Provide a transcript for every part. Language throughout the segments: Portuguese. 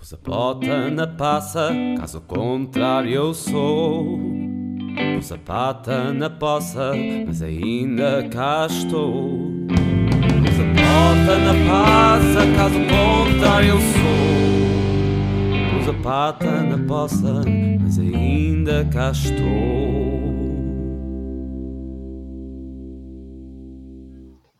Pus a bota na passa, caso contrário eu sou. Pus pata na poça, mas ainda cá estou. Pus a na passa, caso contrário eu sou. Pus pata na poça, mas ainda cá estou.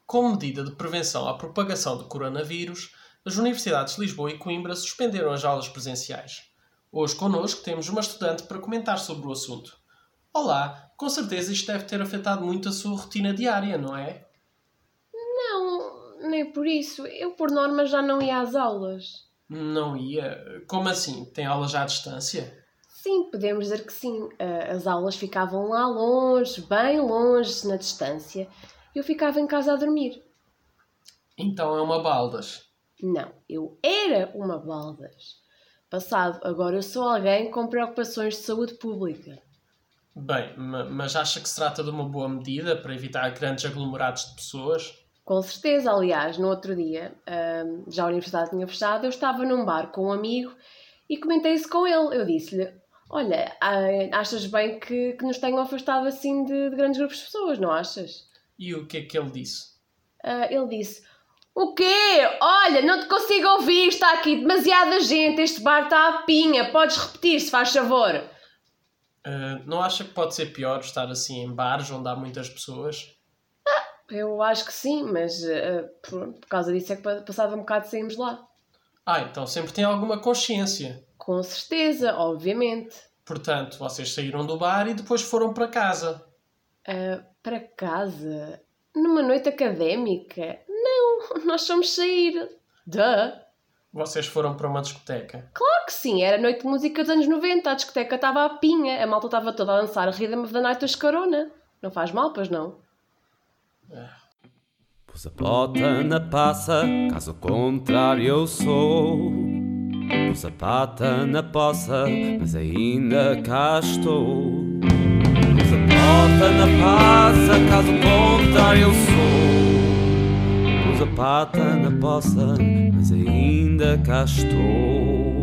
Como medida de prevenção à propagação do coronavírus, as universidades de Lisboa e Coimbra suspenderam as aulas presenciais. Hoje connosco temos uma estudante para comentar sobre o assunto. Olá, com certeza isto deve ter afetado muito a sua rotina diária, não é? Não, nem por isso. Eu, por norma, já não ia às aulas. Não ia? Como assim? Tem aulas já à distância? Sim, podemos dizer que sim. As aulas ficavam lá longe, bem longe, na distância. Eu ficava em casa a dormir. Então é uma baldas. Não, eu era uma baldas. Passado, agora eu sou alguém com preocupações de saúde pública. Bem, ma- mas acha que se trata de uma boa medida para evitar grandes aglomerados de pessoas? Com certeza, aliás, no outro dia, ahm, já a universidade tinha fechado, eu estava num bar com um amigo e comentei isso com ele. Eu disse-lhe: Olha, ah, achas bem que, que nos tenham afastado assim de, de grandes grupos de pessoas, não achas? E o que é que ele disse? Ah, ele disse: O quê? Olha, não te consigo ouvir, está aqui demasiada gente, este bar está à pinha, podes repetir se faz favor. Ah, não acha que pode ser pior estar assim em bares onde há muitas pessoas? Eu acho que sim, mas ah, por, por causa disso é que pa- passado um bocado saímos lá. Ah, então sempre tem alguma consciência. Com certeza, obviamente. Portanto, vocês saíram do bar e depois foram para casa. Ah, para casa? Numa noite académica? Nós fomos sair. Duh! Vocês foram para uma discoteca. Claro que sim, era noite de música dos anos 90, a discoteca estava à pinha, a malta estava toda a dançar Rhythm of the Night dos Corona. Não faz mal, pois não? Pus a bota na passa, caso contrário eu sou. Pus a pata na poça, mas ainda cá estou. Pus a bota na passa, caso contrário eu sou. Pata na poça, mas ainda cá estou.